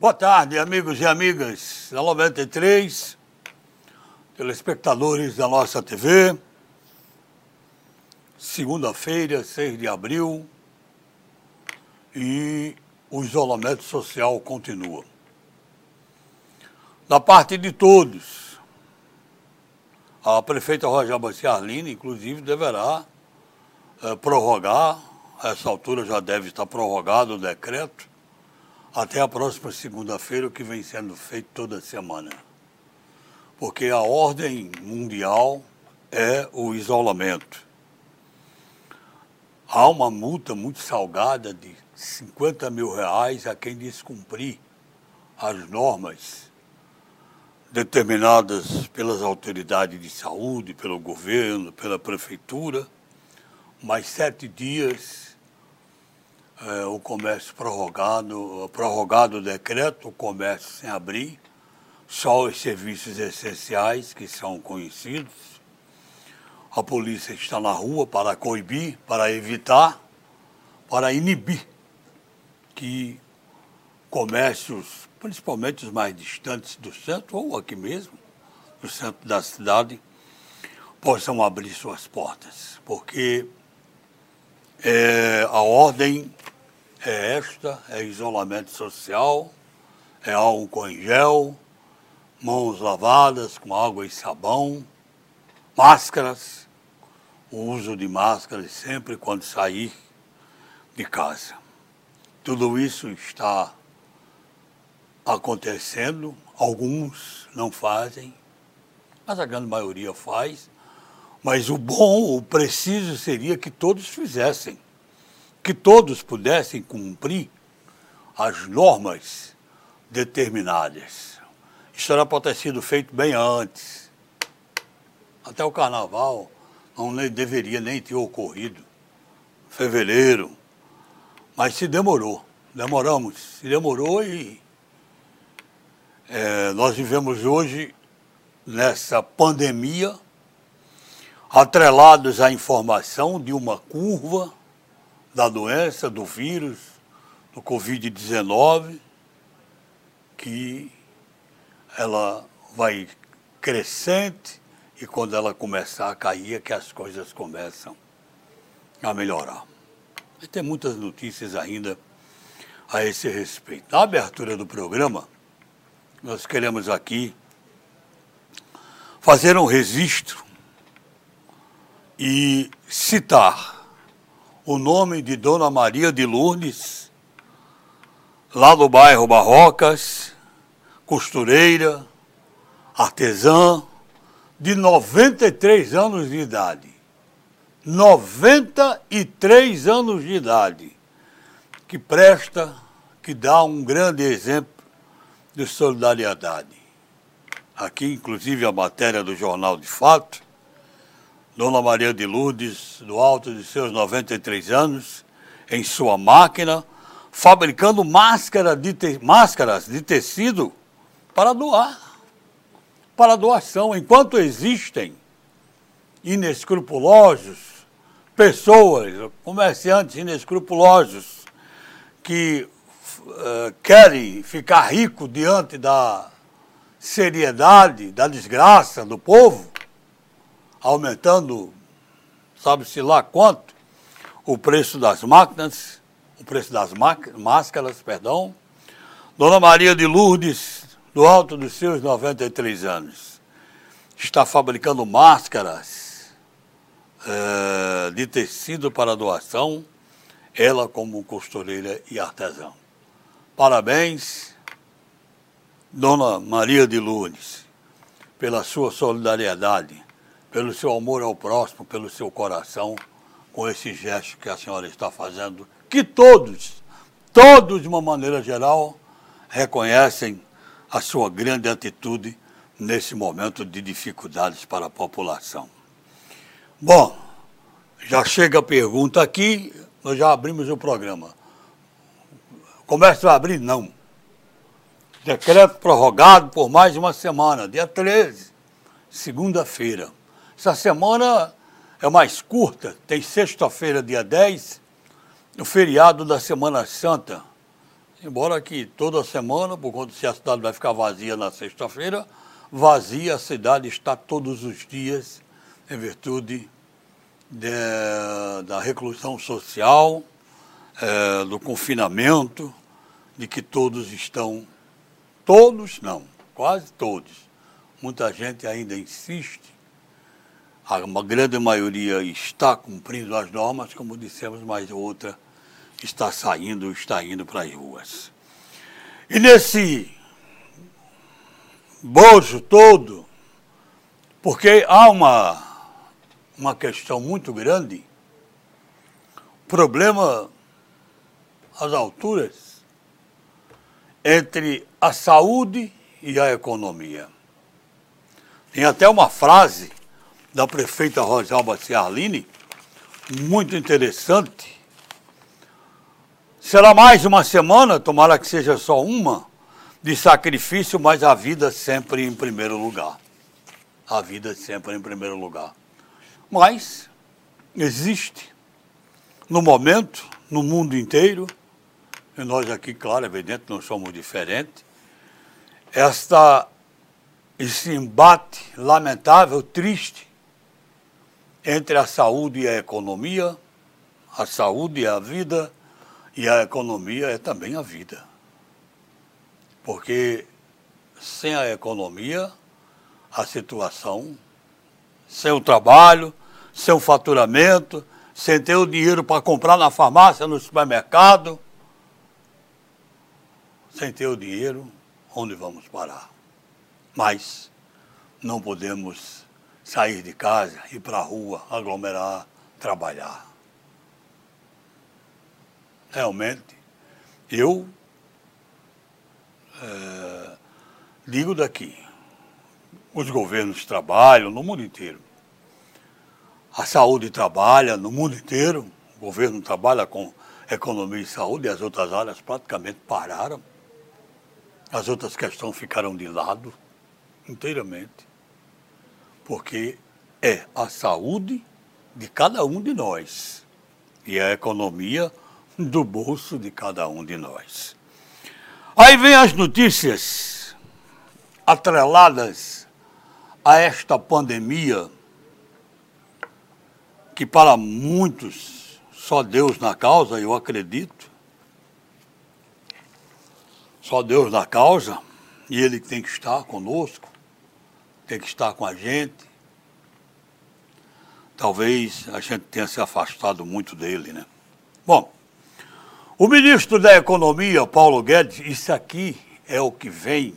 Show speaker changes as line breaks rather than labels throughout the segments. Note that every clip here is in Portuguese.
Boa tarde, amigos e amigas da 93, telespectadores da nossa TV. Segunda-feira, 6 de abril, e o isolamento social continua. Da parte de todos, a prefeita Rojaba Ciarline, inclusive, deverá é, prorrogar, a essa altura já deve estar prorrogado o decreto, até a próxima segunda-feira, o que vem sendo feito toda semana. Porque a ordem mundial é o isolamento. Há uma multa muito salgada de 50 mil reais a quem descumprir as normas determinadas pelas autoridades de saúde, pelo governo, pela prefeitura. Mais sete dias é, o comércio prorrogado, prorrogado o decreto, o comércio sem abrir, só os serviços essenciais que são conhecidos. A polícia está na rua para coibir, para evitar, para inibir que comércios, principalmente os mais distantes do centro, ou aqui mesmo, no centro da cidade, possam abrir suas portas, porque é, a ordem é esta, é isolamento social, é álcool em gel, mãos lavadas com água e sabão, máscaras, o uso de máscaras sempre quando sair de casa. Tudo isso está acontecendo, alguns não fazem, mas a grande maioria faz. Mas o bom, o preciso seria que todos fizessem que todos pudessem cumprir as normas determinadas. Isso era para ter sido feito bem antes. Até o carnaval não deveria nem ter ocorrido. Fevereiro. Mas se demorou. Demoramos. Se demorou e é, nós vivemos hoje nessa pandemia atrelados à informação de uma curva da doença, do vírus, do Covid-19, que ela vai crescente e quando ela começar a cair é que as coisas começam a melhorar. E tem muitas notícias ainda a esse respeito. Na abertura do programa, nós queremos aqui fazer um registro e citar o nome de Dona Maria de Lourdes, lá do bairro Barrocas, costureira, artesã, de 93 anos de idade. 93 anos de idade, que presta, que dá um grande exemplo de solidariedade. Aqui, inclusive, a matéria do Jornal de Fato, Dona Maria de Lourdes, do alto de seus 93 anos, em sua máquina, fabricando máscara de te... máscaras de tecido para doar, para doação. Enquanto existem inescrupulosos, pessoas, comerciantes inescrupulosos, que uh, querem ficar rico diante da seriedade, da desgraça do povo, aumentando, sabe-se lá quanto, o preço das máquinas, o preço das máscaras, perdão. Dona Maria de Lourdes, do alto dos seus 93 anos, está fabricando máscaras é, de tecido para doação, ela como costureira e artesã. Parabéns, Dona Maria de Lourdes, pela sua solidariedade pelo seu amor ao próximo, pelo seu coração, com esse gesto que a senhora está fazendo, que todos, todos de uma maneira geral, reconhecem a sua grande atitude nesse momento de dificuldades para a população. Bom, já chega a pergunta aqui, nós já abrimos o programa. Comércio vai abrir? Não. Decreto prorrogado por mais uma semana, dia 13, segunda-feira. Essa semana é mais curta, tem sexta-feira, dia 10, o feriado da Semana Santa, Embora que toda semana, por conta se a cidade vai ficar vazia na sexta-feira, vazia a cidade está todos os dias em virtude de, da reclusão social, é, do confinamento, de que todos estão, todos não, quase todos, muita gente ainda insiste, a grande maioria está cumprindo as normas, como dissemos, mas outra está saindo, está indo para as ruas. E nesse bojo todo, porque há uma, uma questão muito grande, problema às alturas entre a saúde e a economia. Tem até uma frase da prefeita Rosalba Ciarline, muito interessante. Será mais uma semana, tomara que seja só uma, de sacrifício, mas a vida sempre em primeiro lugar. A vida sempre em primeiro lugar. Mas existe, no momento, no mundo inteiro, e nós aqui, claro, evidente, não somos diferentes, esta, esse embate lamentável, triste, entre a saúde e a economia, a saúde é a vida e a economia é também a vida. Porque sem a economia, a situação, sem o trabalho, sem o faturamento, sem ter o dinheiro para comprar na farmácia, no supermercado, sem ter o dinheiro, onde vamos parar? Mas não podemos sair de casa, ir para a rua, aglomerar, trabalhar. Realmente, eu é, digo daqui, os governos trabalham no mundo inteiro. A saúde trabalha no mundo inteiro, o governo trabalha com economia e saúde e as outras áreas praticamente pararam. As outras questões ficaram de lado inteiramente, porque é a saúde de cada um de nós e a economia do bolso de cada um de nós. Aí vem as notícias atreladas a esta pandemia, que para muitos só Deus na causa, eu acredito, só Deus na causa, e Ele tem que estar conosco, tem que estar com a gente. Talvez a gente tenha se afastado muito dele, né? Bom, o ministro da Economia, Paulo Guedes, isso aqui é o que vem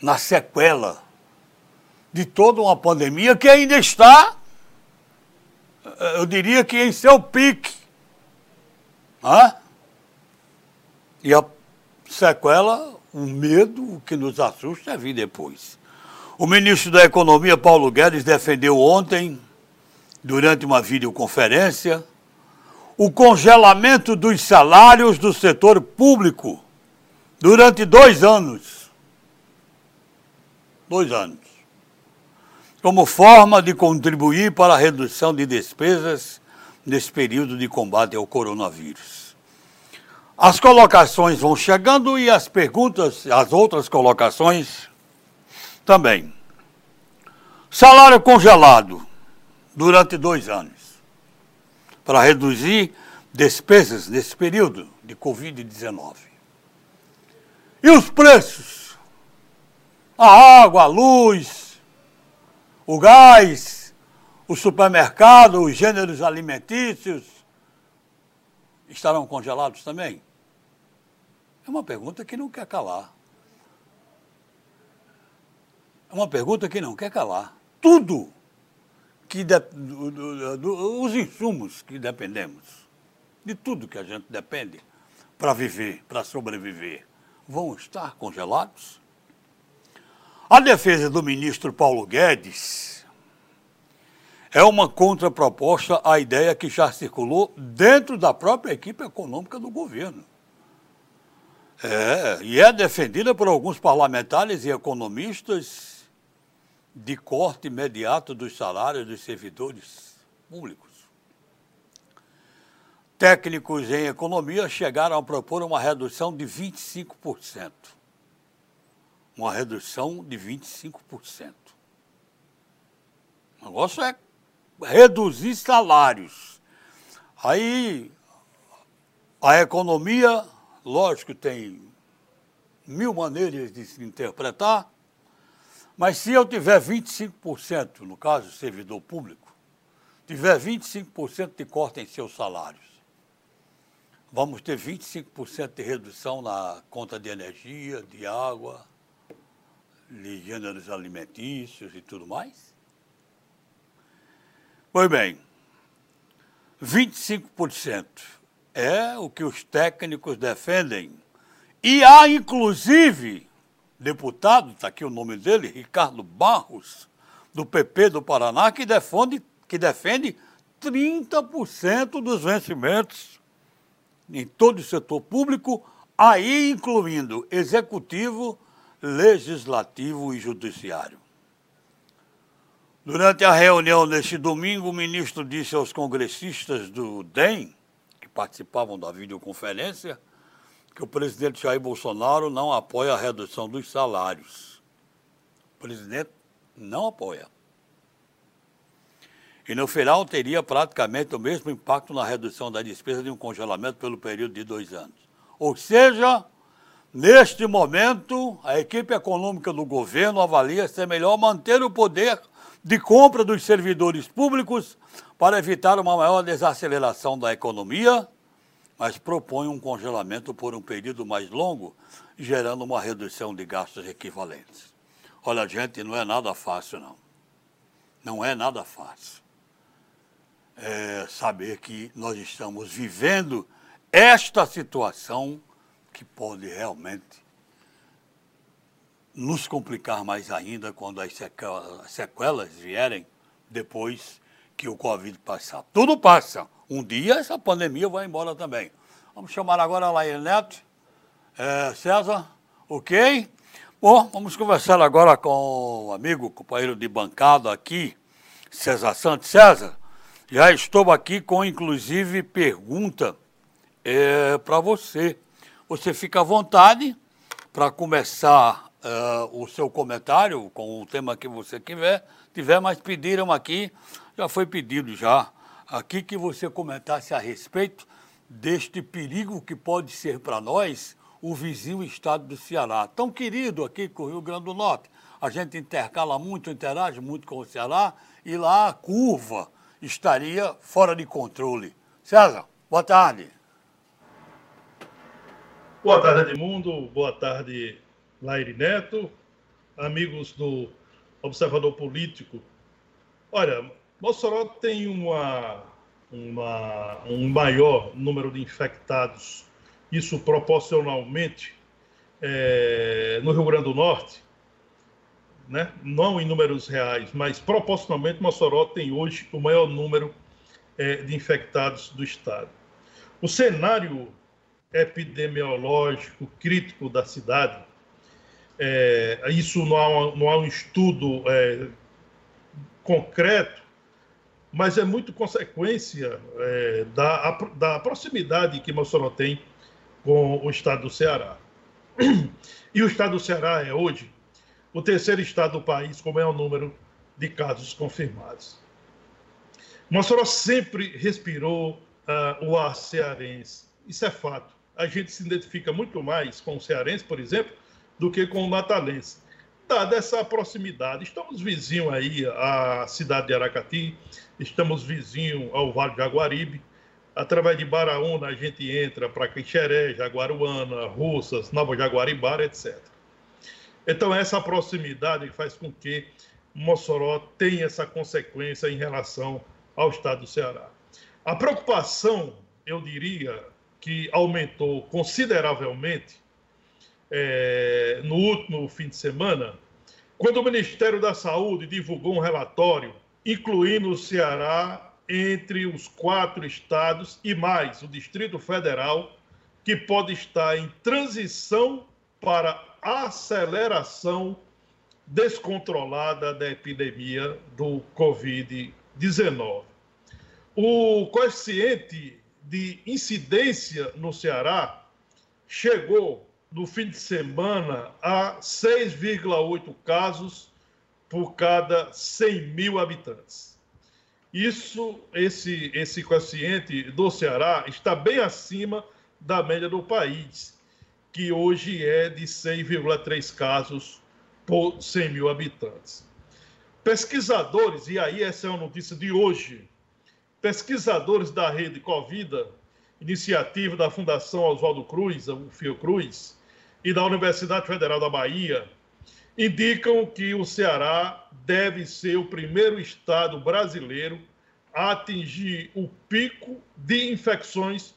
na sequela de toda uma pandemia que ainda está, eu diria que em seu pique. Hã? E a sequela, o medo, o que nos assusta é vir depois. O ministro da Economia, Paulo Guedes, defendeu ontem, durante uma videoconferência, o congelamento dos salários do setor público durante dois anos. Dois anos. Como forma de contribuir para a redução de despesas nesse período de combate ao coronavírus. As colocações vão chegando e as perguntas, as outras colocações também. Salário congelado durante dois anos para reduzir despesas nesse período de Covid-19. E os preços? A água, a luz, o gás, o supermercado, os gêneros alimentícios, estarão congelados também? É uma pergunta que não quer calar. É uma pergunta que não quer calar. Tudo que de, do, do, do, os insumos que dependemos, de tudo que a gente depende para viver, para sobreviver, vão estar congelados? A defesa do ministro Paulo Guedes é uma contraproposta à ideia que já circulou dentro da própria equipe econômica do governo. É, e é defendida por alguns parlamentares e economistas de corte imediato dos salários dos servidores públicos. técnicos em economia chegaram a propor uma redução de 25%. Uma redução de 25%. O negócio é reduzir salários. Aí a economia, lógico, tem mil maneiras de se interpretar, mas se eu tiver 25%, no caso, servidor público, tiver 25% de corte em seus salários, vamos ter 25% de redução na conta de energia, de água, de gêneros alimentícios e tudo mais? Pois bem, 25% é o que os técnicos defendem. E há, inclusive, deputado, está aqui o nome dele, Ricardo Barros, do PP do Paraná, que defende, que defende 30% dos vencimentos em todo o setor público, aí incluindo executivo, legislativo e judiciário. Durante a reunião deste domingo, o ministro disse aos congressistas do DEM, que participavam da videoconferência, que o presidente Jair Bolsonaro não apoia a redução dos salários. O presidente não apoia. E no final teria praticamente o mesmo impacto na redução da despesa de um congelamento pelo período de dois anos. Ou seja, neste momento, a equipe econômica do governo avalia ser melhor manter o poder de compra dos servidores públicos para evitar uma maior desaceleração da economia mas propõe um congelamento por um período mais longo, gerando uma redução de gastos equivalentes. Olha, gente, não é nada fácil, não. Não é nada fácil. É saber que nós estamos vivendo esta situação que pode realmente nos complicar mais ainda quando as sequelas vierem depois que o Covid passar. Tudo passa. Um dia essa pandemia vai embora também. Vamos chamar agora a Laíra Neto. É, César, ok? Bom, vamos conversar agora com o amigo, companheiro de bancada aqui, César Santos. César, já estou aqui com, inclusive, pergunta é, para você. Você fica à vontade para começar uh, o seu comentário com o tema que você tiver, tiver, mas pediram aqui, já foi pedido já aqui que você comentasse a respeito deste perigo que pode ser para nós o vizinho estado do Ceará. Tão querido aqui com o Rio Grande do Norte. A gente intercala muito, interage muito com o Ceará e lá a curva estaria fora de controle. César, boa tarde.
Boa tarde, Edmundo. Boa tarde, Laire Neto. Amigos do Observador Político. Olha, Mossoró tem uma, uma, um maior número de infectados, isso proporcionalmente é, no Rio Grande do Norte, né? não em números reais, mas proporcionalmente Mossoró tem hoje o maior número é, de infectados do estado. O cenário epidemiológico crítico da cidade, é, isso não há, não há um estudo é, concreto, mas é muito consequência é, da, da proximidade que Mossoró tem com o estado do Ceará. E o estado do Ceará é hoje o terceiro estado do país com maior número de casos confirmados. Mossoró sempre respirou uh, o ar cearense. Isso é fato. A gente se identifica muito mais com o cearense, por exemplo, do que com o matalense. Dada essa proximidade, estamos vizinhos aí à cidade de Aracati, estamos vizinhos ao Vale de Jaguaribe. Através de Baraúna, a gente entra para Quixeré, Jaguaruana, Russas, Nova Jaguaribara, etc. Então, essa proximidade faz com que Mossoró tenha essa consequência em relação ao estado do Ceará. A preocupação, eu diria, que aumentou consideravelmente é, no último fim de semana, quando o Ministério da Saúde divulgou um relatório incluindo o Ceará entre os quatro estados e mais o Distrito Federal, que pode estar em transição para aceleração descontrolada da epidemia do Covid-19. O coeficiente de incidência no Ceará chegou no fim de semana a 6,8 casos por cada 100 mil habitantes. Isso, esse, esse coeficiente do Ceará está bem acima da média do país, que hoje é de 6,3 casos por 100 mil habitantes. Pesquisadores, e aí essa é uma notícia de hoje, pesquisadores da rede Covida, iniciativa da Fundação Oswaldo Cruz, o Fiocruz, e da Universidade Federal da Bahia, indicam que o Ceará deve ser o primeiro estado brasileiro a atingir o pico de infecções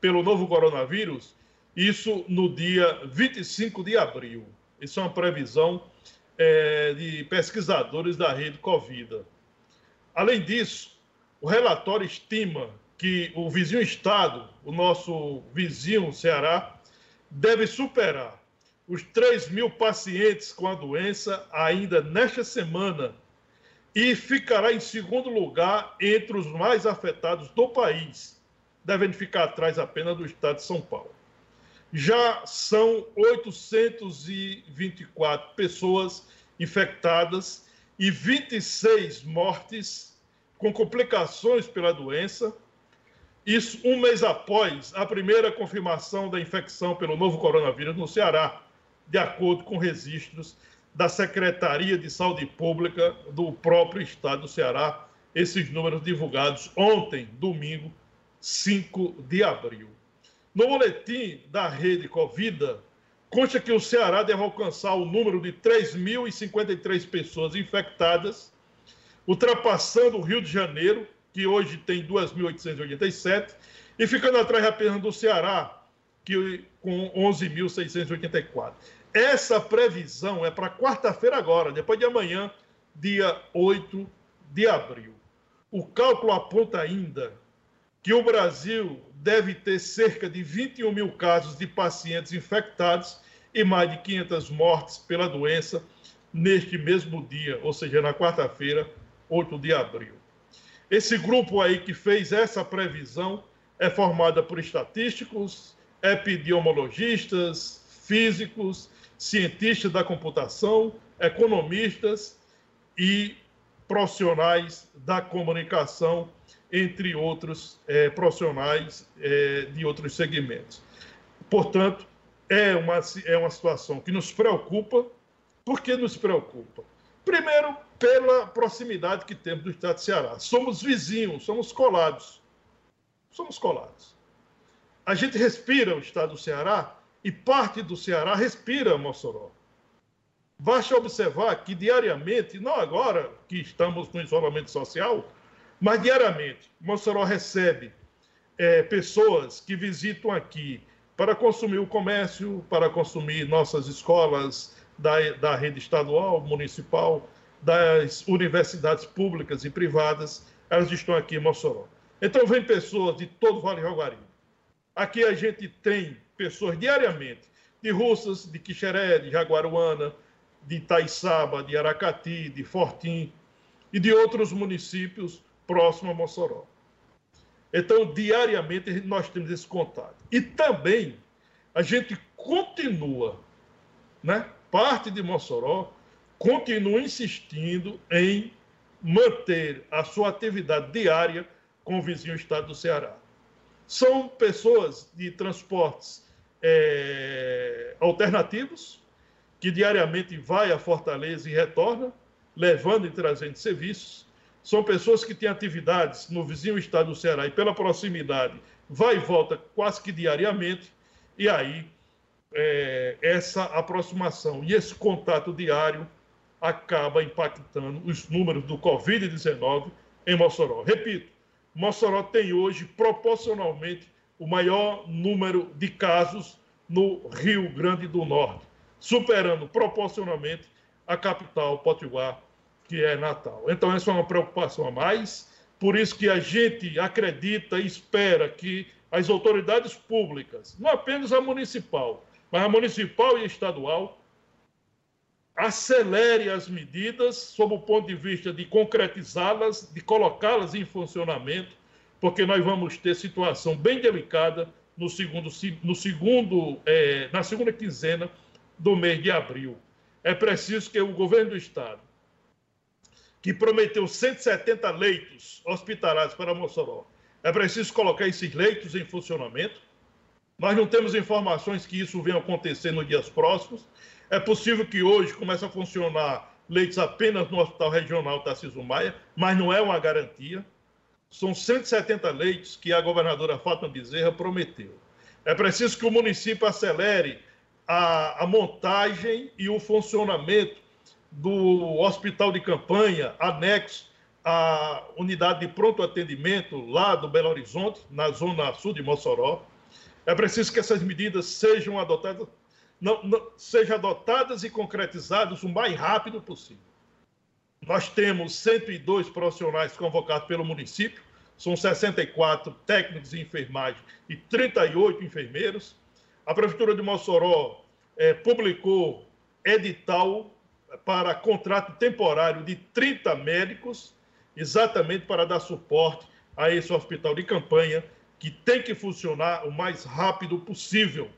pelo novo coronavírus, isso no dia 25 de abril. Isso é uma previsão é, de pesquisadores da rede Covida. Além disso, o relatório estima que o vizinho estado, o nosso vizinho Ceará, deve superar os 3 mil pacientes com a doença ainda nesta semana e ficará em segundo lugar entre os mais afetados do país, devendo ficar atrás apenas do estado de São Paulo. Já são 824 pessoas infectadas e 26 mortes com complicações pela doença. Isso um mês após a primeira confirmação da infecção pelo novo coronavírus no Ceará, de acordo com registros da Secretaria de Saúde Pública do próprio estado do Ceará, esses números divulgados ontem, domingo, 5 de abril. No boletim da rede Covida, consta que o Ceará deve alcançar o número de 3.053 pessoas infectadas, ultrapassando o Rio de Janeiro, que hoje tem 2.887, e ficando atrás apenas do Ceará, que com 11.684. Essa previsão é para quarta-feira agora, depois de amanhã, dia 8 de abril. O cálculo aponta ainda que o Brasil deve ter cerca de 21 mil casos de pacientes infectados e mais de 500 mortes pela doença neste mesmo dia, ou seja, na quarta-feira, 8 de abril. Esse grupo aí que fez essa previsão é formado por estatísticos, epidemiologistas, físicos, cientistas da computação, economistas e profissionais da comunicação, entre outros é, profissionais é, de outros segmentos. Portanto, é uma, é uma situação que nos preocupa. Por que nos preocupa? Primeiro, pela proximidade que temos do estado de Ceará. Somos vizinhos, somos colados. Somos colados. A gente respira o estado do Ceará e parte do Ceará respira Mossoró. Basta observar que diariamente, não agora que estamos no isolamento social, mas diariamente, Mossoró recebe é, pessoas que visitam aqui para consumir o comércio, para consumir nossas escolas da, da rede estadual, municipal, das universidades públicas e privadas, elas estão aqui em Mossoró. Então, vem pessoas de todo o Vale Jaguari. Aqui a gente tem pessoas diariamente de Russas, de Quixeré, de Jaguaruana, de Itaiçaba, de Aracati, de Fortim e de outros municípios próximos a Mossoró. Então, diariamente, nós temos esse contato. E também a gente continua, né? parte de Mossoró continua insistindo em manter a sua atividade diária com o vizinho estado do Ceará. São pessoas de transportes é, alternativos, que diariamente vai a Fortaleza e retorna, levando e trazendo serviços. São pessoas que têm atividades no vizinho estado do Ceará e pela proximidade vai e volta quase que diariamente, e aí é, essa aproximação e esse contato diário acaba impactando os números do Covid-19 em Mossoró. Repito, Mossoró tem hoje proporcionalmente o maior número de casos no Rio Grande do Norte, superando proporcionalmente a capital Potiguar, que é Natal. Então, essa é uma preocupação a mais, por isso que a gente acredita e espera que as autoridades públicas, não apenas a municipal, mas a municipal e a estadual, acelere as medidas sob o ponto de vista de concretizá-las, de colocá-las em funcionamento, porque nós vamos ter situação bem delicada no segundo, no segundo, é, na segunda quinzena do mês de abril. É preciso que o governo do Estado, que prometeu 170 leitos hospitalares para Mossoró, é preciso colocar esses leitos em funcionamento. Nós não temos informações que isso venha acontecer nos dias próximos. É possível que hoje comece a funcionar leitos apenas no Hospital Regional Tarcísio Maia, mas não é uma garantia. São 170 leitos que a governadora Fátima Bezerra prometeu. É preciso que o município acelere a, a montagem e o funcionamento do hospital de campanha anexo à unidade de pronto atendimento lá do Belo Horizonte, na zona sul de Mossoró. É preciso que essas medidas sejam adotadas, não, não, sejam adotadas e concretizadas o mais rápido possível. Nós temos 102 profissionais convocados pelo município, são 64 técnicos de enfermagem e 38 enfermeiros. A Prefeitura de Mossoró é, publicou edital para contrato temporário de 30 médicos, exatamente para dar suporte a esse hospital de campanha, que tem que funcionar o mais rápido possível.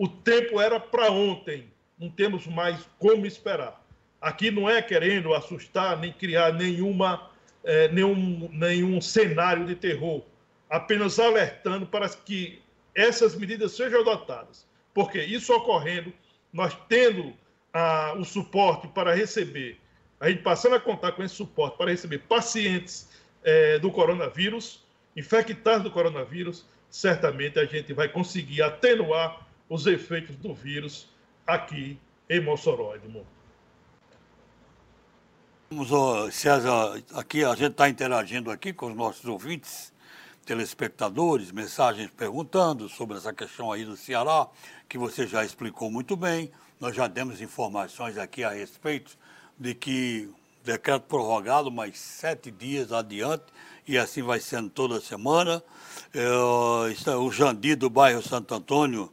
O tempo era para ontem, não temos mais como esperar. Aqui não é querendo assustar nem criar nenhuma, é, nenhum, nenhum cenário de terror, apenas alertando para que essas medidas sejam adotadas. Porque isso ocorrendo, nós tendo ah, o suporte para receber, a gente passando a contar com esse suporte para receber pacientes é, do coronavírus, infectados do coronavírus, certamente a gente vai conseguir atenuar os efeitos do vírus aqui em Mossoró.
Vamos, César, aqui a gente está interagindo aqui com os nossos ouvintes, telespectadores, mensagens perguntando sobre essa questão aí do Ceará, que você já explicou muito bem. Nós já demos informações aqui a respeito de que decreto prorrogado mais sete dias adiante, e assim vai sendo toda semana. É, o Jandir do bairro Santo Antônio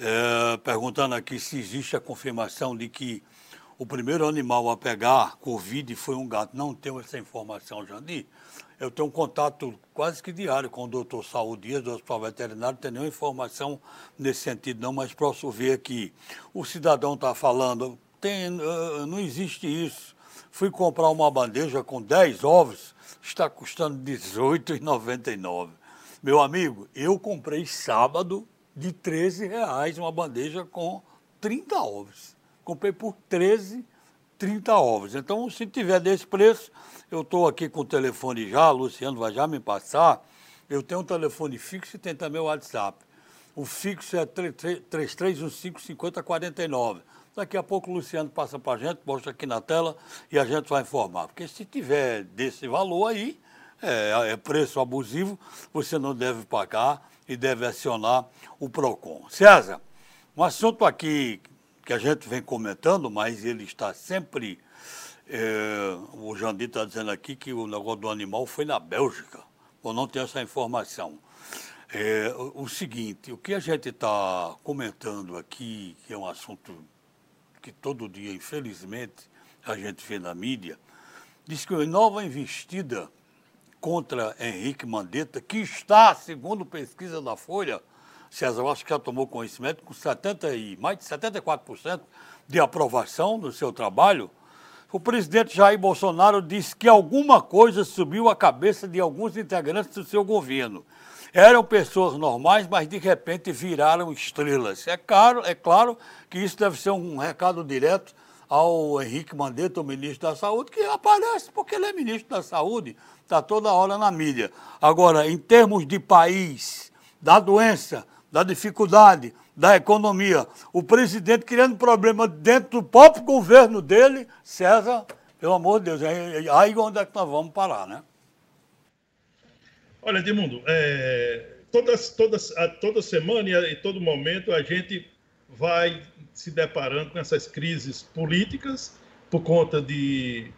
é, perguntando aqui se existe a confirmação de que o primeiro animal a pegar Covid foi um gato. Não tenho essa informação, Jandir. Eu tenho um contato quase que diário com o doutor Saúl Dias, do Hospital Veterinário, não tem nenhuma informação nesse sentido, não, mas posso ver que o cidadão está falando, tem, uh, não existe isso. Fui comprar uma bandeja com 10 ovos, está custando R$18,99. Meu amigo, eu comprei sábado de R$ reais uma bandeja com 30 ovos comprei por 13, 30 ovos. Então, se tiver desse preço, eu estou aqui com o telefone já, Luciano vai já me passar. Eu tenho um telefone fixo e tem também o WhatsApp. O fixo é 33155049. Daqui a pouco o Luciano passa para a gente, mostra aqui na tela e a gente vai informar. Porque se tiver desse valor aí, é, é preço abusivo, você não deve pagar e deve acionar o PROCON. César, um assunto aqui que a gente vem comentando, mas ele está sempre. É, o Jandir está dizendo aqui que o negócio do animal foi na Bélgica. Eu não tenho essa informação. É, o, o, seguinte, o que a gente está comentando aqui, que é um assunto que todo dia, infelizmente, a gente vê na mídia, diz que uma nova investida contra Henrique Mandetta, que está, segundo pesquisa da Folha, César que já tomou conhecimento, com 70 e, mais de 74% de aprovação do seu trabalho, o presidente Jair Bolsonaro disse que alguma coisa subiu a cabeça de alguns integrantes do seu governo. Eram pessoas normais, mas de repente viraram estrelas. É claro, é claro que isso deve ser um recado direto ao Henrique Mandetta, o ministro da Saúde, que aparece porque ele é ministro da Saúde, está toda hora na mídia. Agora, em termos de país, da doença, da dificuldade, da economia. O presidente criando problema dentro do próprio governo dele, César, pelo amor de Deus, aí onde é que nós vamos parar, né?
Olha, Edmundo, é, toda, toda, toda semana e todo momento a gente vai se deparando com essas crises políticas por conta de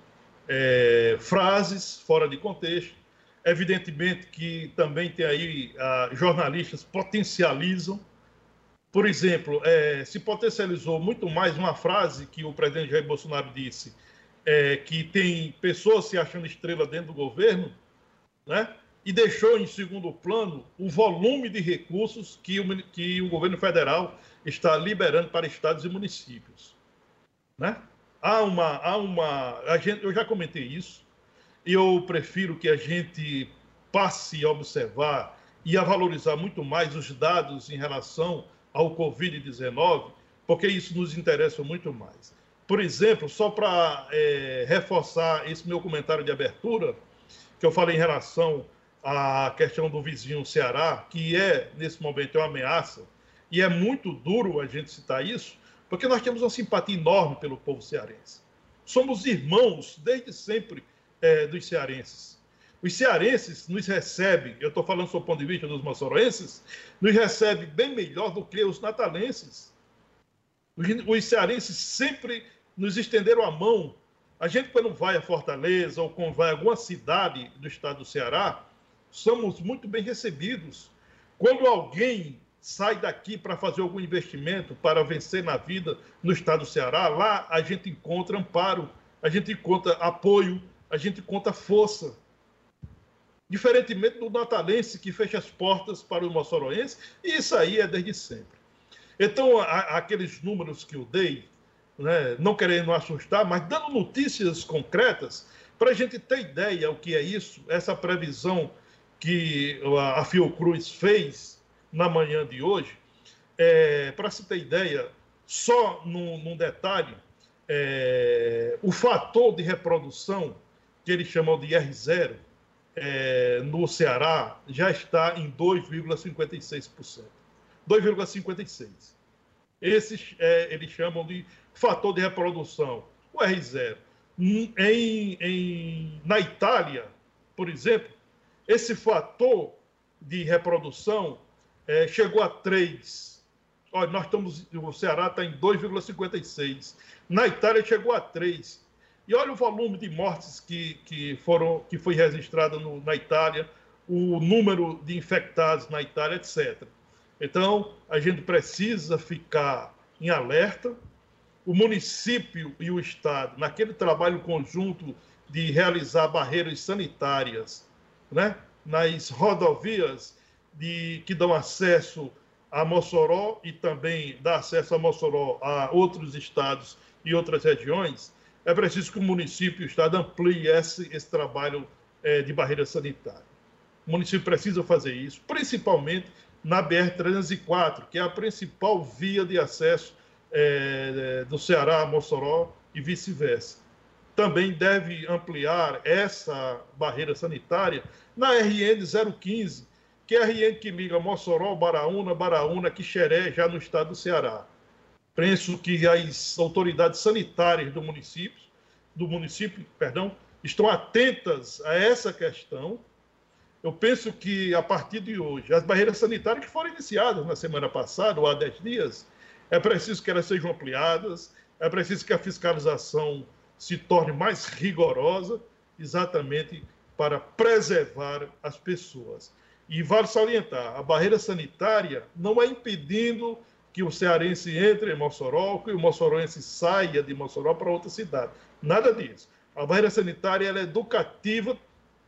é, frases fora de contexto, Evidentemente que também tem aí ah, jornalistas potencializam. Por exemplo, é, se potencializou muito mais uma frase que o presidente Jair Bolsonaro disse, é, que tem pessoas se achando estrela dentro do governo, né? E deixou em segundo plano o volume de recursos que o, que o governo federal está liberando para estados e municípios. Né? Há uma. Há uma a gente, eu já comentei isso, eu prefiro que a gente passe a observar e a valorizar muito mais os dados em relação ao Covid-19, porque isso nos interessa muito mais. Por exemplo, só para é, reforçar esse meu comentário de abertura, que eu falei em relação à questão do vizinho Ceará, que é, nesse momento, uma ameaça, e é muito duro a gente citar isso, porque nós temos uma simpatia enorme pelo povo cearense. Somos irmãos, desde sempre, é, dos cearenses. Os cearenses nos recebem, eu estou falando do ponto de vista dos moçoroenses, nos recebem bem melhor do que os natalenses. Os cearenses sempre nos estenderam a mão. A gente, quando vai a Fortaleza ou quando vai a alguma cidade do estado do Ceará, somos muito bem recebidos. Quando alguém sai daqui para fazer algum investimento, para vencer na vida no estado do Ceará, lá a gente encontra amparo, a gente encontra apoio, a gente encontra força. Diferentemente do natalense que fecha as portas para o moçoroense, e isso aí é desde sempre. Então, a, aqueles números que eu dei, né, não querendo assustar, mas dando notícias concretas, para a gente ter ideia o que é isso, essa previsão que a Fiocruz fez na manhã de hoje, é, para se ter ideia, só num, num detalhe, é, o fator de reprodução, que eles chamam de R0, é, no Ceará, já está em 2,56%. 2,56%. Esses é, eles chamam de fator de reprodução, o R0. Em, em, na Itália, por exemplo, esse fator de reprodução é, chegou a 3. Olha, nós estamos, o Ceará está em 2,56. Na Itália chegou a 3. E olha o volume de mortes que, que, foram, que foi registrado no, na Itália, o número de infectados na Itália, etc. Então, a gente precisa ficar em alerta. O município e o Estado, naquele trabalho conjunto de realizar barreiras sanitárias né, nas rodovias de, que dão acesso a Mossoró e também dá acesso a Mossoró a outros estados e outras regiões, é preciso que o município e o Estado amplie esse, esse trabalho é, de barreira sanitária. O município precisa fazer isso, principalmente na BR-304, que é a principal via de acesso é, do Ceará a Mossoró e vice-versa. Também deve ampliar essa barreira sanitária na RN 015, que é a RN que liga Mossoró, Baraúna, Baraúna, Quixeré, já no estado do Ceará. Penso que as autoridades sanitárias do município, do município, perdão, estão atentas a essa questão eu penso que a partir de hoje, as barreiras sanitárias que foram iniciadas na semana passada, ou há 10 dias, é preciso que elas sejam ampliadas, é preciso que a fiscalização se torne mais rigorosa, exatamente para preservar as pessoas. E vale salientar, a barreira sanitária não é impedindo que o cearense entre em Mossoró, que o moçoroense saia de Mossoró para outra cidade. Nada disso. A barreira sanitária é educativa,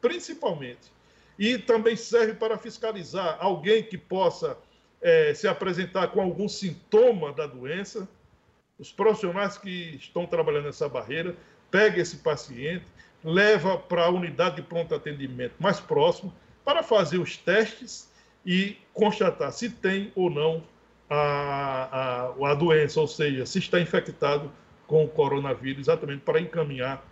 principalmente e também serve para fiscalizar alguém que possa é, se apresentar com algum sintoma da doença. Os profissionais que estão trabalhando nessa barreira pega esse paciente, leva para a unidade de pronto atendimento mais próximo para fazer os testes e constatar se tem ou não a, a, a doença, ou seja, se está infectado com o coronavírus, exatamente para encaminhar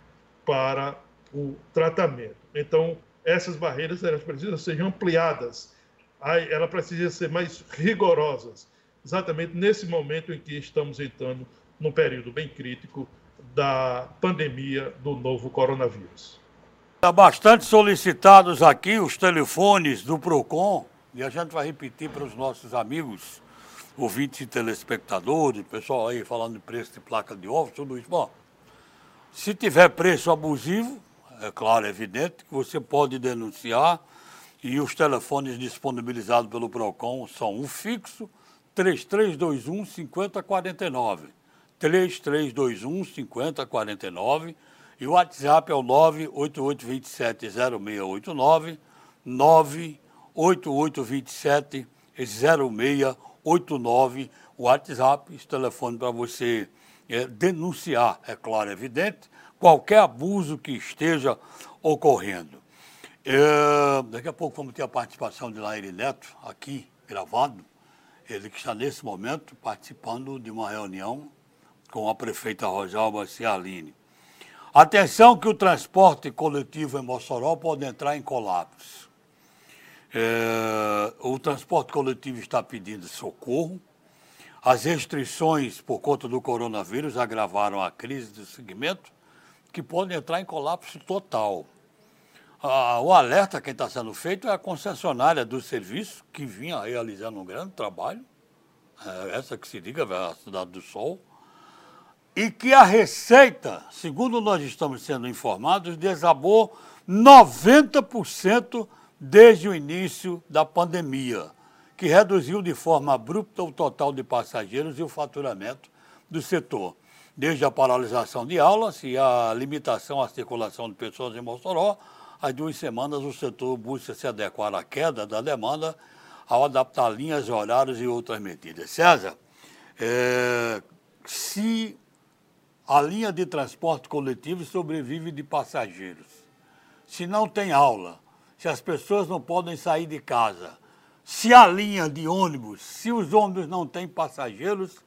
para o tratamento. Então, essas barreiras elas precisam ser ampliadas, elas precisam ser mais rigorosas, exatamente nesse momento em que estamos entrando num período bem crítico da pandemia do novo coronavírus.
Está bastante solicitados aqui os telefones do PROCON, e a gente vai repetir para os nossos amigos, ouvintes e telespectadores, pessoal aí falando de preço de placa de ovos, tudo isso. Bom, se tiver preço abusivo, é claro, é evidente, que você pode denunciar e os telefones disponibilizados pelo PROCON são um fixo 3321 5049. 3321 5049 e o WhatsApp é o 988270689 98827 0689, o WhatsApp, esse telefone para você é, denunciar, é claro, é evidente, qualquer abuso que esteja ocorrendo. É, daqui a pouco vamos ter a participação de Laíri Neto aqui, gravado. Ele que está nesse momento participando de uma reunião com a prefeita Rosalba Cialine. Atenção que o transporte coletivo em Mossoró pode entrar em colapso. É, o transporte coletivo está pedindo socorro. As restrições por conta do coronavírus agravaram a crise do segmento, que pode entrar em colapso total. Ah, o alerta que está sendo feito é a concessionária do serviço, que vinha realizando um grande trabalho, é essa que se liga à Cidade do Sol, e que a receita, segundo nós estamos sendo informados, desabou 90% desde o início da pandemia, que reduziu de forma abrupta o total de passageiros e o faturamento do setor. Desde a paralisação de aulas e a limitação à circulação de pessoas em Mossoró, Há duas semanas, o setor busca se adequar à queda da demanda ao adaptar linhas, horários e outras medidas. César, é, se a linha de transporte coletivo sobrevive de passageiros, se não tem aula, se as pessoas não podem sair de casa, se a linha de ônibus, se os ônibus não têm passageiros,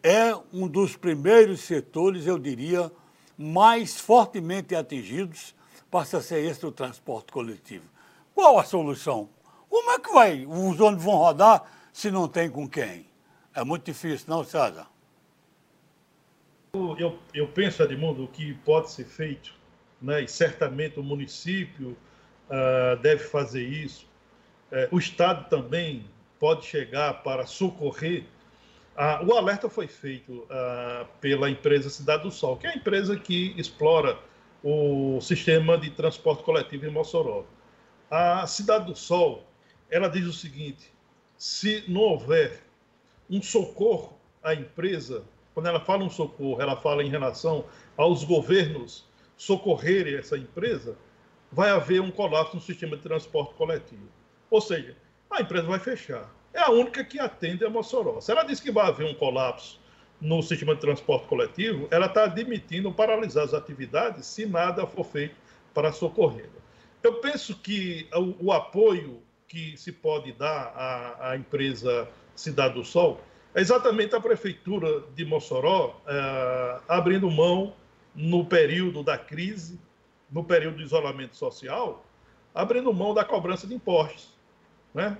é um dos primeiros setores, eu diria, mais fortemente atingidos passa a ser esse o transporte coletivo. Qual a solução? Como é que vai? Os ônibus vão rodar se não tem com quem? É muito difícil, não, César?
Eu, eu penso, Edmundo, o que pode ser feito, né, e certamente o município uh, deve fazer isso, uh, o Estado também pode chegar para socorrer. Uh, o alerta foi feito ah, pela empresa Cidade do Sol, que é a empresa que explora o sistema de transporte coletivo em Mossoró. A Cidade do Sol, ela diz o seguinte: se não houver um socorro à empresa, quando ela fala um socorro, ela fala em relação aos governos socorrerem essa empresa, vai haver um colapso no sistema de transporte coletivo. Ou seja, a empresa vai fechar. É a única que atende a Mossoró. Se ela diz que vai haver um colapso no sistema de transporte coletivo, ela está admitindo paralisar as atividades se nada for feito para socorrê-la. Eu penso que o, o, apoio que se pode dar à, à, empresa Cidade do Sol é exatamente a Prefeitura de Mossoró é, abrindo mão no período da crise, no período do isolamento social, abrindo mão da cobrança de impostos. Né?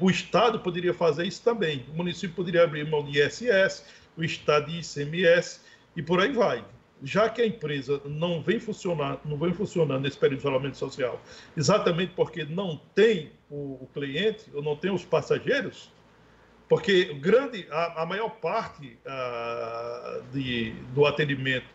O Estado poderia fazer isso também. O município poderia abrir mão de ISS, o Estado de ICMS e por aí vai. Já que a empresa não vem funcionar, não vem funcionando nesse período de isolamento social, exatamente porque não tem o, o cliente ou não tem os passageiros, porque grande, a, a maior parte de, do atendimento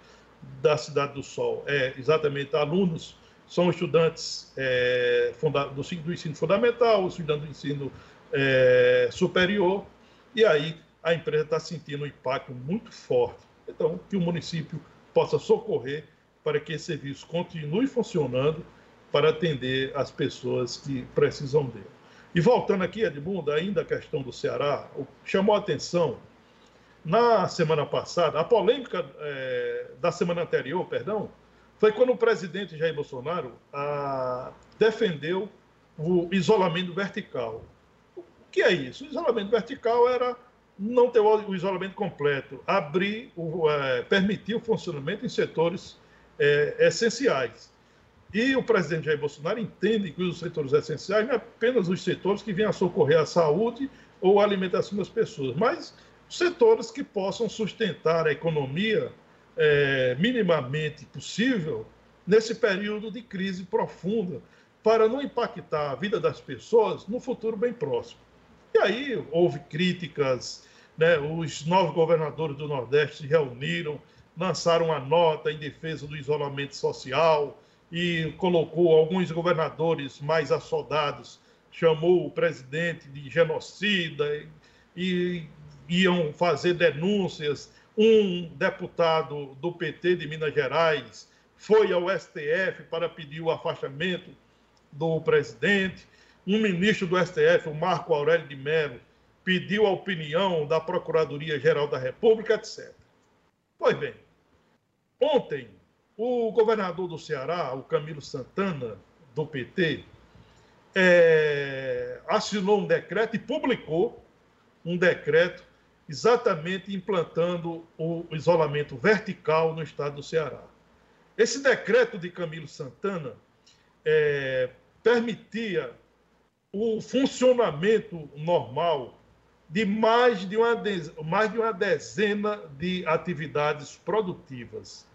da Cidade do Sol é exatamente alunos são estudantes é, do, do, ensino fundamental, estudantes do ensino é, superior, e aí a empresa está sentindo um impacto muito forte. Então, que o município possa socorrer para que esse serviço continue funcionando para atender as pessoas que precisam dele. E voltando aqui, Edmundo, ainda a questão do Ceará, chamou a atenção na semana passada, a polêmica é, da semana anterior, perdão, foi quando o presidente Jair Bolsonaro ah, defendeu o isolamento vertical. O que é isso? O isolamento vertical era não ter o isolamento completo, abrir, o, é, permitir o funcionamento em setores é, essenciais. E o presidente Jair Bolsonaro entende que os setores essenciais não é apenas os setores que vêm a socorrer a saúde ou a alimentação das pessoas, mas setores que possam sustentar a economia é, minimamente possível nesse período de crise profunda, para não impactar a vida das pessoas no futuro bem próximo. E aí houve críticas, né, os novos governadores do Nordeste se reuniram, lançaram uma nota em defesa do isolamento social e colocou alguns governadores mais assodados, chamou o presidente de genocida e, e iam fazer denúncias um deputado do PT de Minas Gerais foi ao STF para pedir o afastamento do presidente. Um ministro do STF, o Marco Aurélio de Mello, pediu a opinião da Procuradoria-Geral da República, etc. Pois bem, ontem, o governador do Ceará, o Camilo Santana, do PT, é, assinou um decreto e publicou um decreto exatamente implantando o isolamento vertical no estado do Ceará. Esse decreto de Camilo Santana é, permitia o funcionamento normal de mais de, uma mais de uma dezena de atividades produtivas.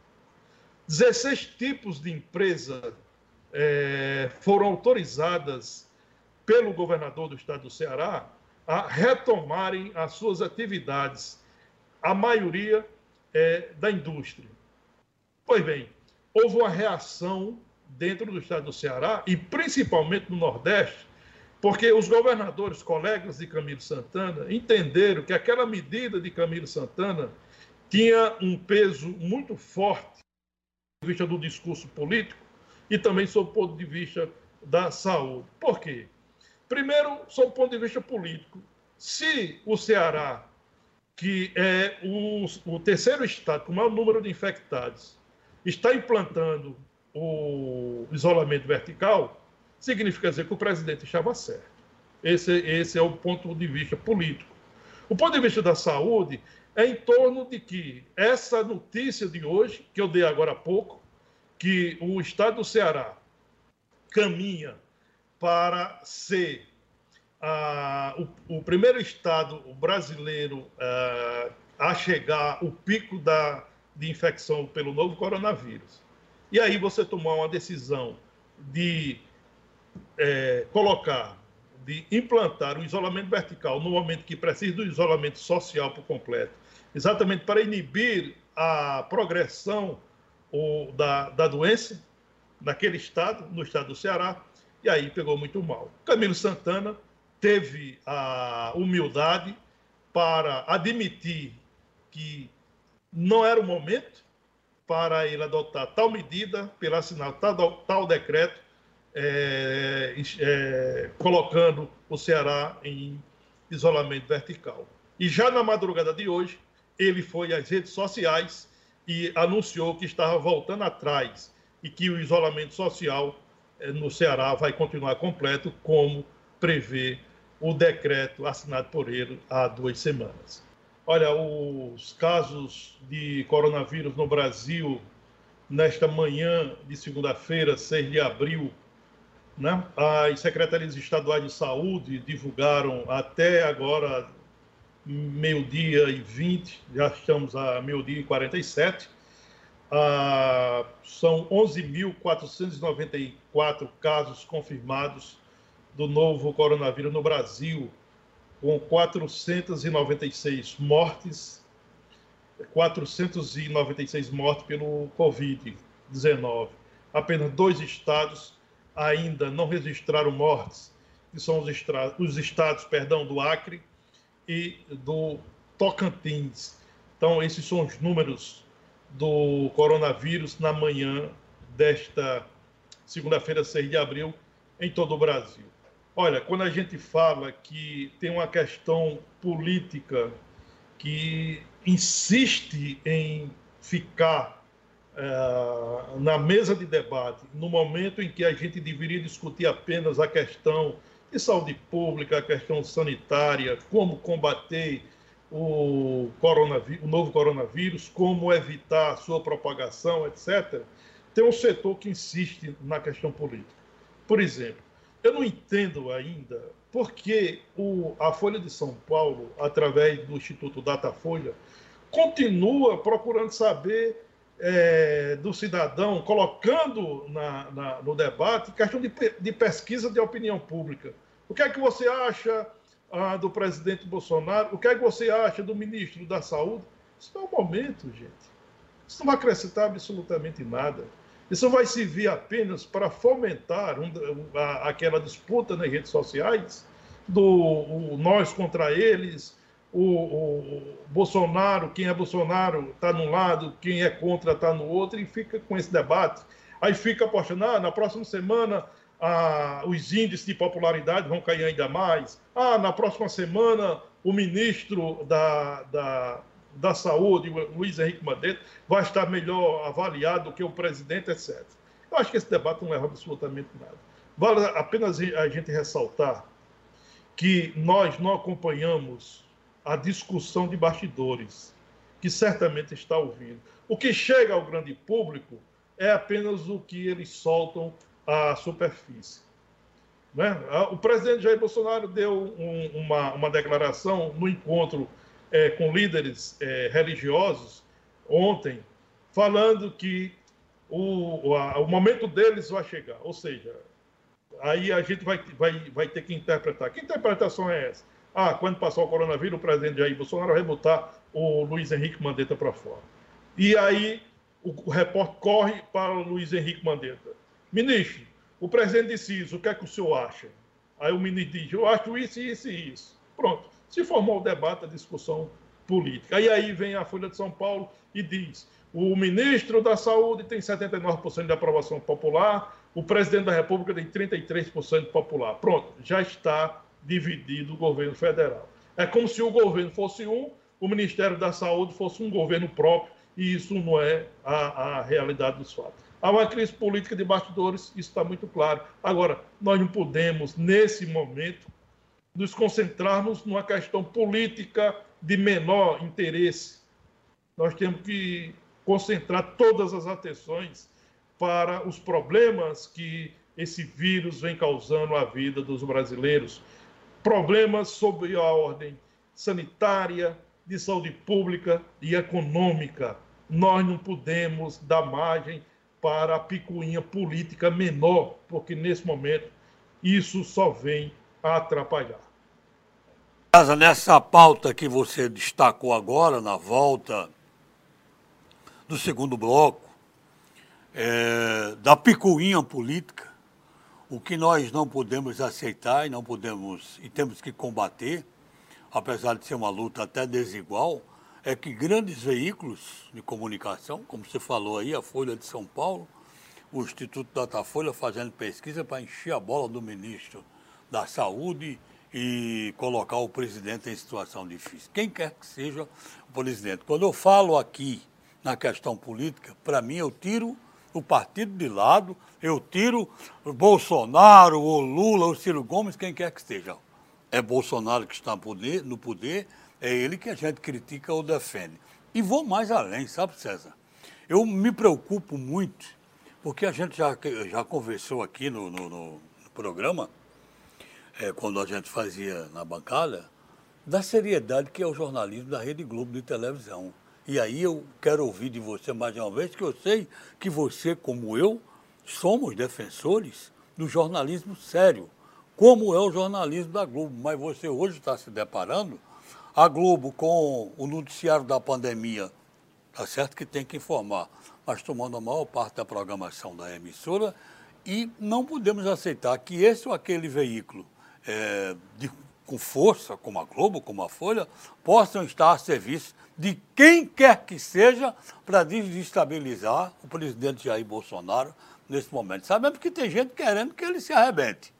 16 tipos de empresa é, foram autorizadas pelo governador do estado do Ceará a retomarem as suas atividades, a maioria é, da indústria. Pois bem, houve uma reação dentro do estado do Ceará e principalmente no Nordeste, porque os governadores, colegas de Camilo Santana, entenderam que aquela medida de Camilo Santana tinha um peso muito forte do vista do discurso político e também sob o ponto de vista da saúde. Por quê? Primeiro, sob o ponto de vista político, se o Ceará, que é o, o terceiro estado com o maior número de infectados, está implantando o isolamento vertical, significa dizer que o presidente estava certo. Esse, esse é o ponto de vista político. O ponto de vista da saúde é em torno de que essa notícia de hoje, que eu dei agora há pouco, que o estado do Ceará caminha para ser uh, o, o, primeiro estado brasileiro uh, a chegar o pico da, de infecção pelo novo coronavírus. E aí você tomar uma decisão de é, colocar, de implantar o isolamento vertical no momento que precisa do isolamento social por completo, exatamente para inibir a progressão da, da doença naquele estado, no estado do Ceará, e aí pegou muito mal. Camilo Santana teve a humildade para admitir que não era o momento para ele adotar tal medida, pela assinar tal, tal decreto, é, é, colocando o Ceará em isolamento vertical. E já na madrugada de hoje, ele foi às redes sociais e anunciou que estava voltando atrás e que o isolamento social no Ceará vai continuar completo, como prevê o decreto assinado por ele há duas semanas. Olha, os casos de coronavírus no Brasil, nesta manhã de segunda-feira, 6 de abril, né? as secretarias estaduais de saúde divulgaram até agora, meio-dia e 20, já estamos a meio-dia e 47. Ah, são 11.494 casos confirmados do novo coronavírus no Brasil, com 496 mortes, 496 mortes pelo Covid-19. Apenas dois estados ainda não registraram mortes, que são os, os estados, perdão, do Acre e do Tocantins. Então, esses são os números do coronavírus na manhã desta segunda-feira, 6 de abril, em todo o Brasil. Olha, quando a gente fala que tem uma questão política que insiste em ficar uh, na mesa de debate, no momento em que a gente deveria discutir apenas a questão de saúde pública, a questão sanitária, como combater o, o novo coronavírus, como evitar a sua propagação, etc., tem um setor que insiste na questão política. Por exemplo, eu não entendo ainda por que o, a Folha de São Paulo, através do Instituto Datafolha, continua procurando saber é, do cidadão, colocando na, na, no debate questão de, de, pesquisa de opinião pública. O que é que você acha ah, do presidente Bolsonaro? O que é que você acha do ministro da Saúde? Isso não é o momento, gente. Isso não vai acrescentar absolutamente nada. Isso vai servir apenas para fomentar um, a, aquela disputa nas redes sociais do nós contra eles, o, o Bolsonaro, quem é Bolsonaro está num lado, quem é contra está no outro, e fica com esse debate. Aí fica apostando, ah, na próxima semana ah, os índices de popularidade vão cair ainda mais. Ah, na próxima semana o ministro da, da, da Saúde, Luiz Henrique Mandetta, vai estar melhor avaliado do que o presidente, etc. Eu acho que esse debate não leva absolutamente nada. Vale apenas a gente ressaltar que nós não acompanhamos a discussão de bastidores, que certamente está ouvindo. O que chega ao grande público é apenas o que eles soltam à superfície. Né? O presidente Jair Bolsonaro deu um, uma, uma declaração no encontro é, com líderes é, religiosos ontem, falando que o, a, o momento deles vai chegar. Ou seja, aí a gente vai, vai, vai ter que interpretar. Que interpretação é essa? Ah, quando passar o coronavírus, o presidente Jair Bolsonaro vai botar o Luiz Henrique Mandetta para fora. E aí o, o repórter corre para o Luiz Henrique Mandetta. Ministro, o presidente disse isso, o que é que o senhor acha? Aí o ministro diz, eu acho isso, isso e isso. Pronto. Se formou o debate, a discussão política. E aí vem a Folha de São Paulo e diz: o ministro da Saúde tem 79% de aprovação popular, o presidente da República tem 33% popular. Pronto, já está dividido o governo federal. É como se o governo fosse um, o Ministério da Saúde fosse um governo próprio, e isso não é a, a realidade dos fatos. Há uma crise política de bastidores, isso está muito claro. Agora, nós não podemos, nesse momento, nos concentrarmos numa questão política de menor interesse. Nós temos que concentrar todas as atenções para os problemas que esse vírus vem causando à vida dos brasileiros. Problemas sobre a ordem sanitária, de saúde pública e econômica. Nós não podemos dar margem para a picuinha política menor, porque nesse momento isso só vem atrapalhar.
Nessa pauta que você destacou agora, na volta do segundo bloco, é, da picuinha política, o que nós não podemos aceitar e não podemos e temos que combater, apesar de ser uma luta até desigual, é que grandes veículos de comunicação, como você falou aí, a Folha de São Paulo, o Instituto Datafolha fazendo pesquisa para encher a bola do ministro da Saúde e colocar o presidente em situação difícil. Quem quer que seja o presidente. Quando eu falo aqui na questão política, para mim eu tiro o partido de lado, eu tiro o Bolsonaro, o Lula, o Ciro Gomes, quem quer que seja. É Bolsonaro que está no poder, é ele que a gente critica ou defende. E vou mais além, sabe, César? Eu me preocupo muito, porque a gente já, já conversou aqui no, no, no programa é, quando a gente fazia na bancada, da seriedade que é o jornalismo da Rede Globo de televisão. E aí eu quero ouvir de você mais uma vez, que eu sei que você, como eu, somos defensores do jornalismo sério, como é o jornalismo da Globo. Mas você hoje está se deparando, a Globo com o noticiário da pandemia, tá certo que tem que informar, mas tomando a maior parte da programação da emissora, e não podemos aceitar que esse ou aquele veículo é, de, com força, como a Globo, como a Folha, possam estar a serviço de quem quer que seja para desestabilizar o presidente Jair Bolsonaro nesse momento. Sabemos que tem gente querendo que ele se arrebente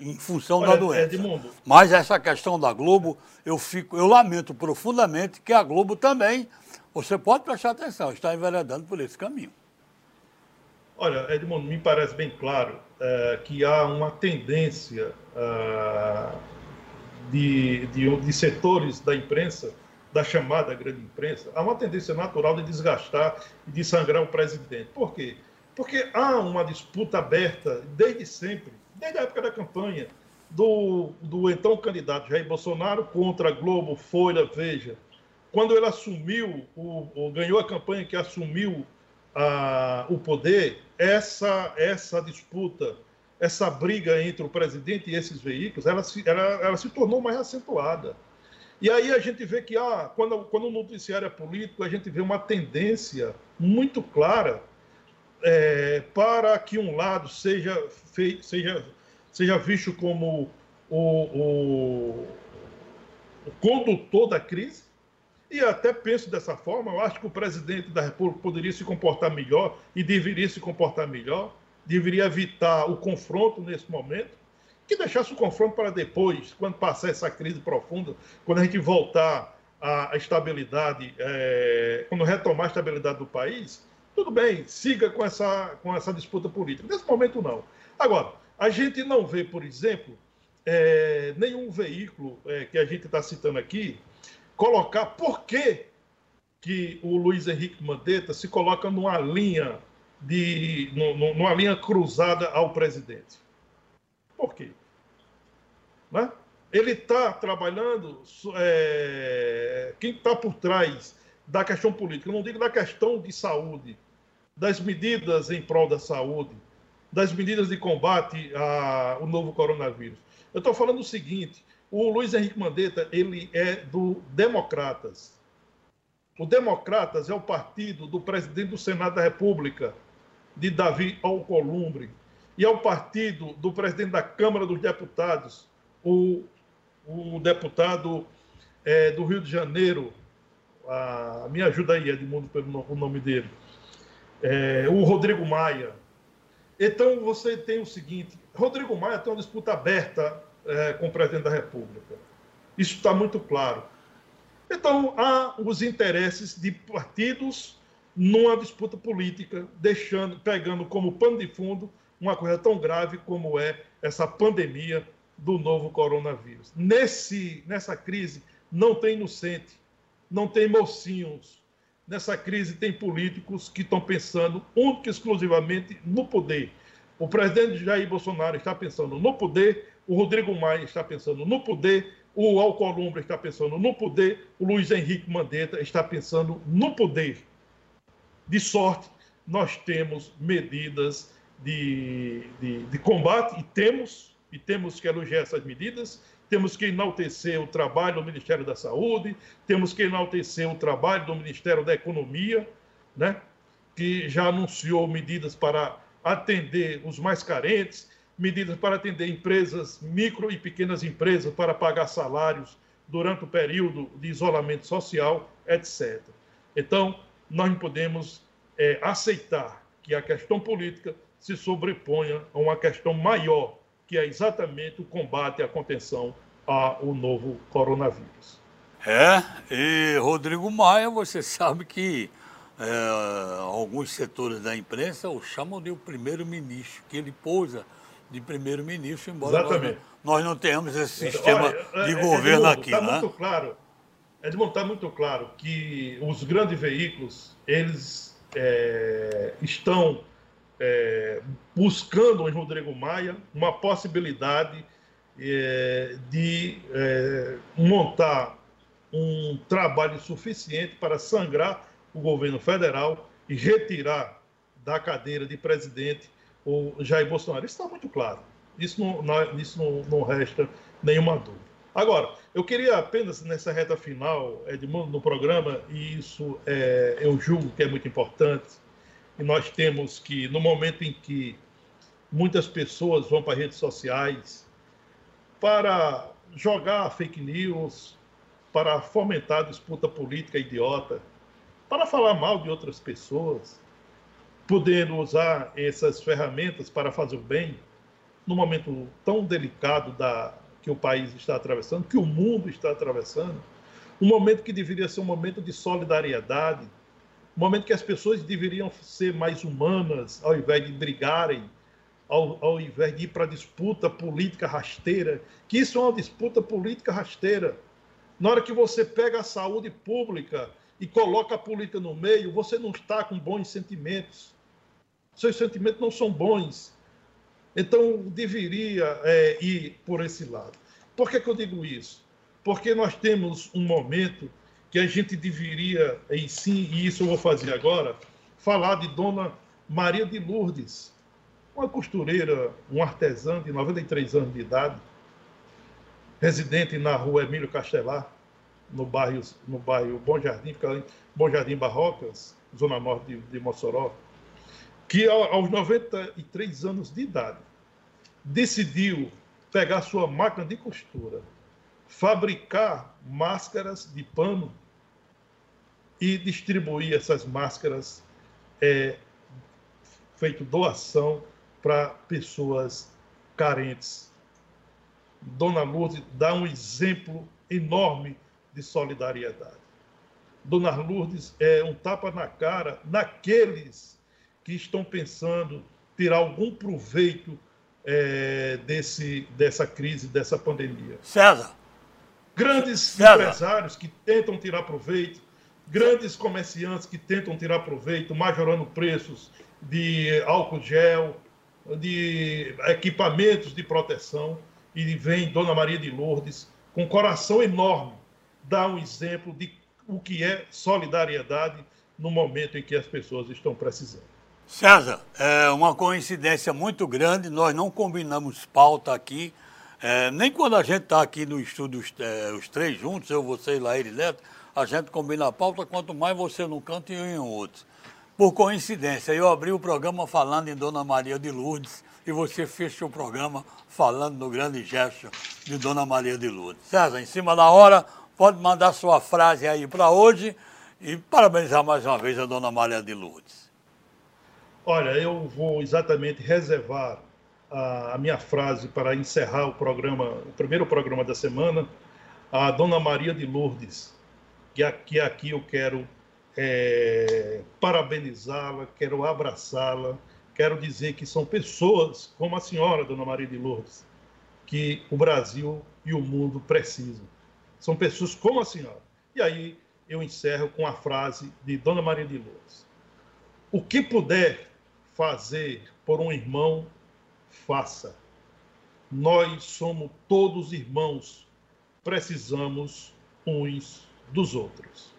em função Olha, da doença. Edmundo. Mas essa questão da Globo, eu fico, eu lamento profundamente que a Globo também, você pode prestar atenção, está enveredando por esse caminho.
Olha, Edmundo, me parece bem claro é, que há uma tendência é, de, de, de, setores da imprensa, da chamada grande imprensa, há uma tendência natural de desgastar e de sangrar o presidente. Por quê? Porque há uma disputa aberta desde sempre, desde a época da campanha, do, do então candidato Jair Bolsonaro contra Globo, Folha, Veja. Quando ele assumiu, o, o ganhou a campanha que assumiu a, o poder, essa, essa disputa, essa briga entre o presidente e esses veículos, ela se, ela, ela se tornou mais acentuada. E aí a gente vê que ah, quando, quando o noticiário é político, a gente vê uma tendência muito clara é, para que um lado seja, seja, seja visto como o, o, o condutor da crise, e até penso dessa forma, eu acho que o presidente da República poderia se comportar melhor e deveria se comportar melhor, deveria evitar o confronto nesse momento, que deixasse o confronto para depois, quando passar essa crise profunda, quando a gente voltar à estabilidade, é, quando retomar a estabilidade do país, tudo bem, siga com essa, com essa disputa política. Nesse momento, não. Agora, a gente não vê, por exemplo, é, nenhum veículo é, que a gente está citando aqui colocar por que, que o Luiz Henrique Mandetta se coloca numa linha de numa linha cruzada ao presidente. Por quê? Né? Ele está trabalhando, é, quem está por trás da questão política, eu não digo da questão de saúde, das medidas em prol da saúde, das medidas de combate ao novo coronavírus. Eu estou falando o seguinte: o Luiz Henrique Mandetta, ele é do Democratas. O Democratas é o partido do presidente do Senado da República, de Davi Alcolumbre. E é o partido do presidente da Câmara dos Deputados, o, o deputado é, do Rio de Janeiro. A, me ajuda aí, Edmundo, pelo o nome dele. É, o Rodrigo Maia. Então você tem o seguinte: Rodrigo Maia tem uma disputa aberta é, com o presidente da República. Isso está muito claro. Então, há os interesses de partidos numa disputa política, deixando, pegando como pano de fundo uma coisa tão grave como é essa pandemia do novo coronavírus. Nesse, nessa crise não tem inocente, não tem mocinhos. Nessa crise tem políticos que estão pensando única e exclusivamente no poder. O presidente Jair Bolsonaro está pensando no poder o Rodrigo Maia está pensando no poder, o Alcolumbre está pensando no poder, o Luiz Henrique Mandetta está pensando no poder. De sorte, nós temos medidas de, de, de combate, e temos, e temos que elogiar essas medidas, temos que enaltecer o trabalho do Ministério da Saúde, temos que enaltecer o trabalho do Ministério da Economia, né, que já anunciou medidas para atender os mais carentes, medidas para atender empresas, micro e pequenas empresas, para pagar salários durante o período de isolamento social, etc. Então, nós não podemos é, aceitar que a questão política se sobreponha a uma questão maior, que é exatamente o combate a contenção ao novo coronavírus.
É, e Rodrigo Maia, você sabe que é, alguns setores da imprensa o chamam de o primeiro-ministro, que ele pousa de primeiro-ministro, embora nós, nós, não tenhamos esse sistema Olha, de é, governo Edmundo, aqui. Está
né? muito claro, Edmundo, está muito claro que os grandes veículos, eles é, estão é, buscando em Rodrigo Maia uma possibilidade é, de é, montar um trabalho suficiente para sangrar o governo federal e retirar da cadeira de presidente o Jair Bolsonaro. Isso está muito claro. Isso não, isso não resta nenhuma dúvida. Agora, eu queria apenas nessa reta final, Edmundo, no programa, e isso é, eu julgo que é muito importante, e nós temos que, no momento em que muitas pessoas vão para redes sociais para jogar fake news, para fomentar disputa política idiota, para falar mal de outras pessoas, podendo usar essas ferramentas para fazer o bem, no momento tão delicado da, que o país está atravessando, que o mundo está atravessando, um momento que deveria ser um momento de solidariedade, um momento que as pessoas deveriam ser mais humanas, ao invés de brigarem, ao, ao invés de ir para disputa política rasteira, que isso é uma disputa política rasteira. Na hora que você pega a saúde pública e coloca a política no meio, você não está com bons sentimentos seus sentimentos não são bons. Então, deveria é, ir por esse lado. Por que, que eu digo isso? Porque nós temos um momento que a gente deveria, em si, e isso eu vou fazer agora, falar de Dona Maria de Lourdes, uma costureira, um artesã de 93 anos de idade, residente na rua Emílio Castelar, no bairro, no bairro Bom Jardim, Bom Jardim Barrocas, zona norte de, de Mossoró que aos 93 anos de idade decidiu pegar sua máquina de costura, fabricar máscaras de pano e distribuir essas máscaras é, feito doação para pessoas carentes. Dona Lourdes dá um exemplo enorme de solidariedade. Dona Lourdes é um tapa na cara naqueles que estão pensando tirar algum proveito é, desse, dessa crise, dessa pandemia.
César.
Grandes César. empresários que tentam tirar proveito, grandes comerciantes que tentam tirar proveito, majorando preços de álcool gel, de equipamentos de proteção, e vem Dona Maria de Lourdes com coração enorme dar um exemplo de o que é solidariedade no momento em que as pessoas estão precisando.
César, é uma coincidência muito grande, nós não combinamos pauta aqui, é, nem quando a gente está aqui no estúdio, os, é, os, três juntos, eu, você e Laíri Neto, a gente combina a pauta, quanto mais você num canto e eu em outro. Por coincidência, eu abri o programa falando em Dona Maria de Lourdes e você fechou o programa falando no grande gesto de Dona Maria de Lourdes. César, em cima da hora, pode mandar sua frase aí para hoje e parabenizar mais uma vez a Dona Maria de Lourdes.
Olha, eu vou exatamente reservar a, a minha frase para encerrar o programa, o primeiro programa da semana, a Dona Maria de Lourdes, que aqui, aqui eu quero é, parabenizá-la, quero abraçá-la, quero dizer que são pessoas como a senhora, Dona Maria de Lourdes, que o Brasil e o mundo precisam. São pessoas como a senhora. E aí eu encerro com a frase de Dona Maria de Lourdes: O que puder fazer por um irmão, faça. Nós somos todos irmãos, precisamos uns dos outros.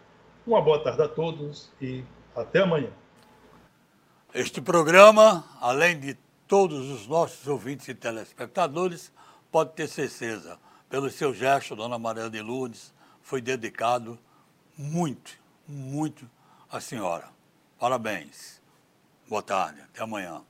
Uma boa tarde a todos e até amanhã.
Este programa, além de todos os nossos ouvintes e telespectadores, pode ter certeza, pelo seu gesto, Dona Maria de Lourdes, foi dedicado muito, muito à senhora. Parabéns. Boa tarde. Até amanhã.